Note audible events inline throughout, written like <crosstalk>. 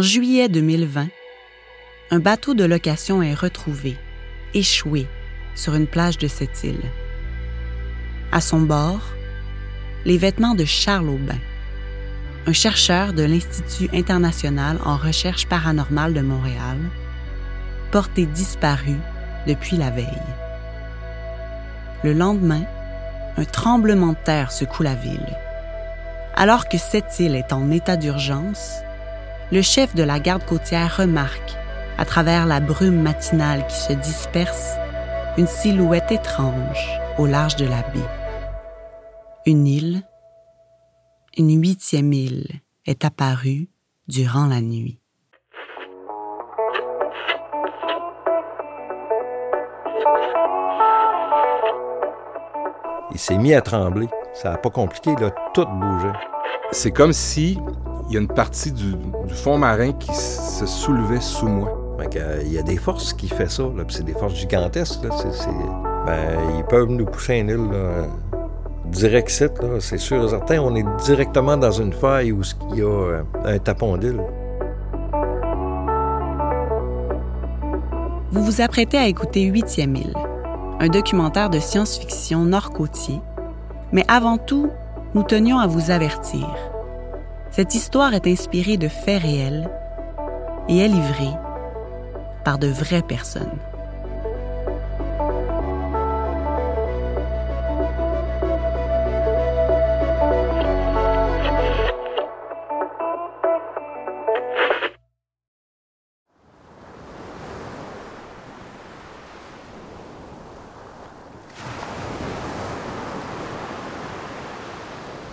En juillet 2020, un bateau de location est retrouvé, échoué, sur une plage de cette île. À son bord, les vêtements de Charles Aubin, un chercheur de l'Institut international en recherche paranormale de Montréal, porté disparu depuis la veille. Le lendemain, un tremblement de terre secoue la ville. Alors que cette île est en état d'urgence, le chef de la garde côtière remarque, à travers la brume matinale qui se disperse, une silhouette étrange au large de la baie. Une île, une huitième île, est apparue durant la nuit. Il s'est mis à trembler. Ça n'a pas compliqué, là, tout bougeait. C'est comme si il y a une partie du, fond marin qui se soulevait sous moi. Euh, il y a des forces qui font ça, là, c'est des forces gigantesques. Là, Ben, ils peuvent nous pousser une île là, direct site, là, c'est sûr et certain. On est directement dans une faille où il y a euh, un tapon d'île. Vous vous apprêtez à écouter Huitième île, un documentaire de science-fiction nord-côtier. Mais avant tout, nous tenions à vous avertir. Cette histoire est inspirée de faits réels et est livrée par de vraies personnes.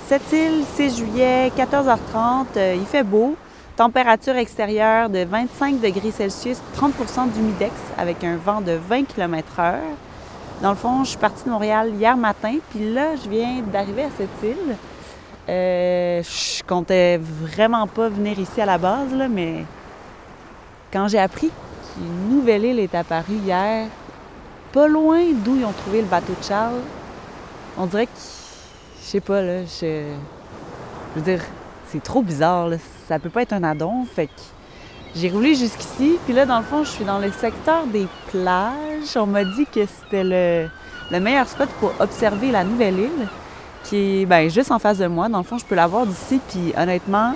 Cette île, 6 juillet, 14h30, euh, il fait beau. Température extérieure de 25 degrés Celsius, 30% d'humidex avec un vent de 20 km/h. Dans le fond, je suis partie de Montréal hier matin, puis là, je viens d'arriver à cette île. Euh, je comptais vraiment pas venir ici à la base, mais quand j'ai appris qu'une nouvelle île est apparue hier, pas loin d'où ils ont trouvé le bateau de Charles, on dirait que je sais pas, là, je... veux dire, c'est trop bizarre, là. Ça peut pas être un addon, fait que j'ai roulé jusqu'ici, puis là, dans le fond, je suis dans le secteur des plages. On m'a dit que c'était le, le meilleur spot pour observer la nouvelle île, qui est ben, juste en face de moi. Dans le fond, je peux la voir d'ici, puis honnêtement,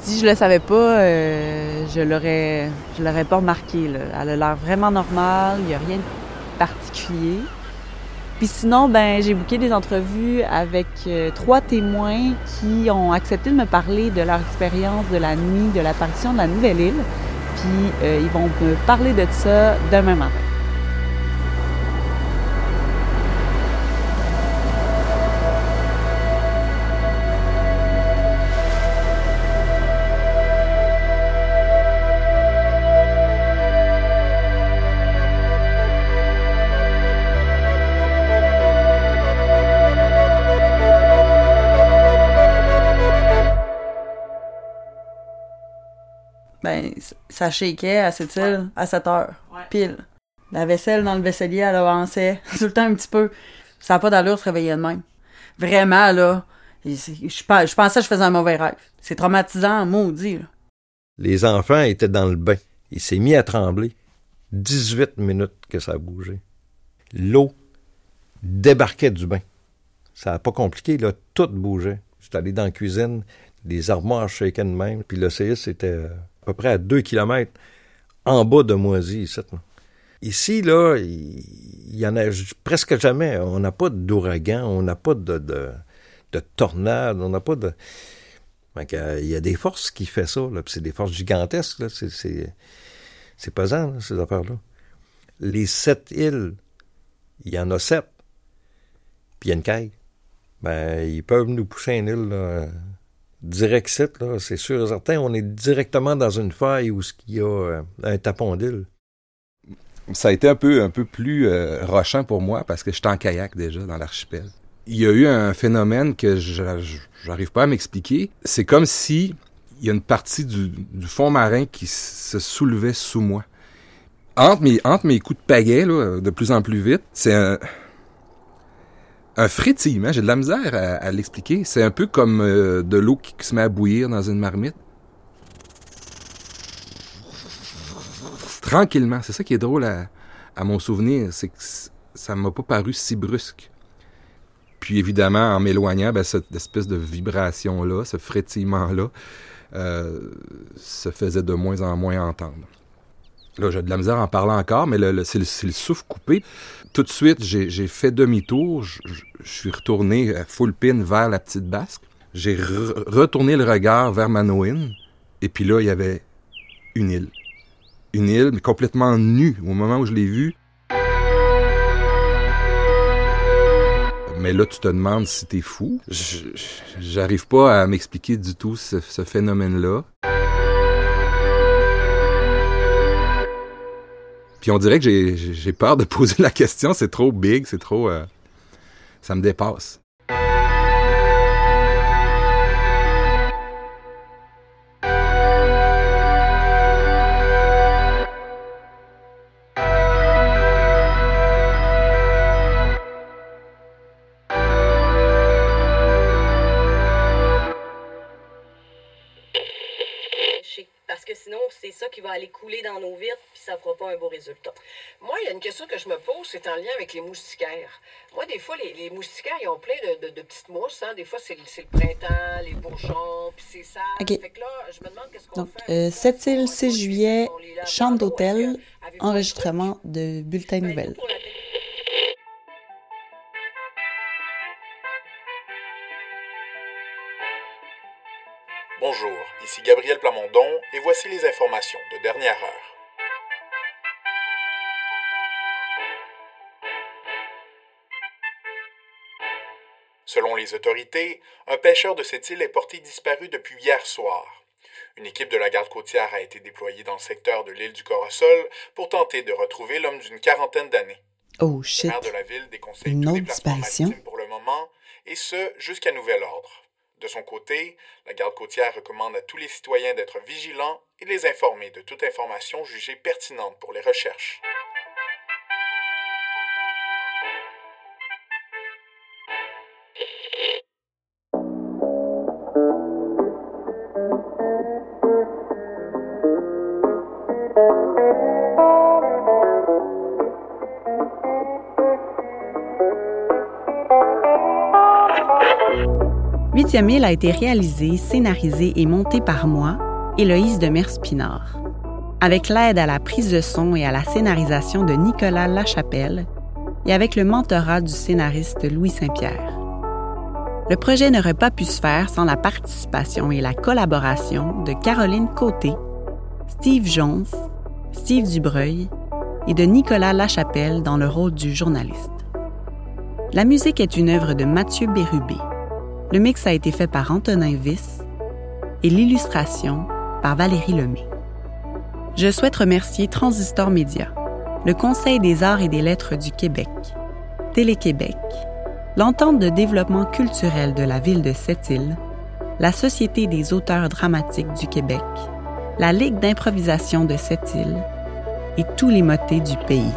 si je le savais pas, euh, je l'aurais je l'aurais pas remarqué. Là. Elle a l'air vraiment normale, il n'y a rien de particulier. Puis sinon, ben j'ai booké des entrevues avec euh, trois témoins qui ont accepté de me parler de leur expérience de la nuit de l'apparition de la nouvelle île. Puis euh, ils vont me parler de ça demain matin. Ben, ça shakeait à cette île à 7 heures, pile. La vaisselle dans le vaisselier, elle avançait <laughs> tout le temps un petit peu. Ça n'a pas d'allure de se réveiller de même. Vraiment, là, je, je pensais que je faisais un mauvais rêve. C'est traumatisant, maudit, là. Les enfants étaient dans le bain. Il s'est mis à trembler. 18 minutes que ça a bougé. L'eau débarquait du bain. Ça n'a pas compliqué, là, tout bougeait. J'étais allé dans la cuisine, les armoires shakaient de même, puis le CS était euh, peu près à 2 km en bas de Moisy, ici. Ici, là, il y, en a presque jamais. On n'a pas d'ouragan, on n'a pas de, de, tornade, on n'a pas de... il y a des forces qui font ça, là, c'est des forces gigantesques, là, c'est, c'est, pesant, ces affaires-là. Les sept îles, il y en a sept, puis il y a une caille. Ben, ils peuvent nous pousser une île, direct là, c'est sûr et certain. On est directement dans une faille où il y a euh, un tapon d'île. Ça a été un peu, un peu plus euh, rochant pour moi parce que j'étais en kayak déjà dans l'archipel. Il y a eu un phénomène que j'arrive pas à m'expliquer. C'est comme si il y a une partie du, fond marin qui se soulevait sous moi. Entre mes, entre mes coups de pagaie, de plus en plus vite, c'est un, un frétillement, j'ai de la misère à, l'expliquer. C'est un peu comme euh, de l'eau qui, se met à bouillir dans une marmite. tranquillement. C'est ça qui est drôle à, mon souvenir, c'est que ça m'a pas paru si brusque. Puis évidemment, en m'éloignant, ben, cette espèce de vibration-là, ce frétillement-là, euh, se faisait de moins en moins entendre. Là, j'ai de la misère à en parler encore, mais le, c'est, le, souffle coupé. Tout de suite, j'ai, fait demi-tour. Je, suis retourné full pin vers la petite basque. J'ai retourné le regard vers Manoïne. Et puis là, il y avait une île. Une île, mais complètement nue. Au moment où je l'ai vue, Mais là, tu te demandes si t'es fou. J'arrive pas à m'expliquer du tout ce, phénomène-là. Puis on dirait que j'ai peur de poser la question. C'est trop big, c'est trop... Euh, ça me dépasse. Va aller couler dans nos vitres, puis ça fera pas un beau résultat. Moi, il y a une question que je me pose, c'est en lien avec les moustiquaires. Moi, des fois, les, moustiquaires, ils ont plein de, petites mousses. Hein. Des fois, c'est le printemps, les bourgeons, puis c'est ça. OK. Fait que là, je me demande qu'est-ce qu'on Donc, fait. Euh, 7 île, 6 juillet, chambre d'hôtel, enregistrement de bulletin ben, nouvelles. Ici Gabriel Plamondon et voici les informations de dernière heure. Selon les autorités, un pêcheur de cette île est porté disparu depuis hier soir. Une équipe de la garde côtière a été déployée dans le secteur de l'île du Corosol pour tenter de retrouver l'homme d'une quarantaine d'années. Oh shit. Le maire de la ville déconseille Une autre disparition pour le moment, et ce jusqu'à nouvel ordre. De son côté, la garde côtière recommande à tous les citoyens d'être vigilants et les informer de toute information jugée pertinente pour les recherches. Huitième île a été réalisé, scénarisé et monté par moi, Héloïse de Merspinard, avec l'aide à la prise de son et à la scénarisation de Nicolas Lachapelle et avec le mentorat du scénariste Louis Saint-Pierre. Le projet n'aurait pas pu se faire sans la participation et la collaboration de Caroline Côté, Steve Jonf, Steve Dubreuil et de Nicolas Lachapelle dans le rôle du journaliste. La musique est une œuvre de Mathieu Bérubé. Le mix a été fait par Antonin Viss et l'illustration par Valérie Lemay. Je souhaite remercier Transistor Média, le Conseil des arts et des lettres du Québec, Télé-Québec, l'Entente de développement culturel de la ville de Sept-Îles, la Société des auteurs dramatiques du Québec, la Ligue d'improvisation de Sept-Îles et tous les motés du pays.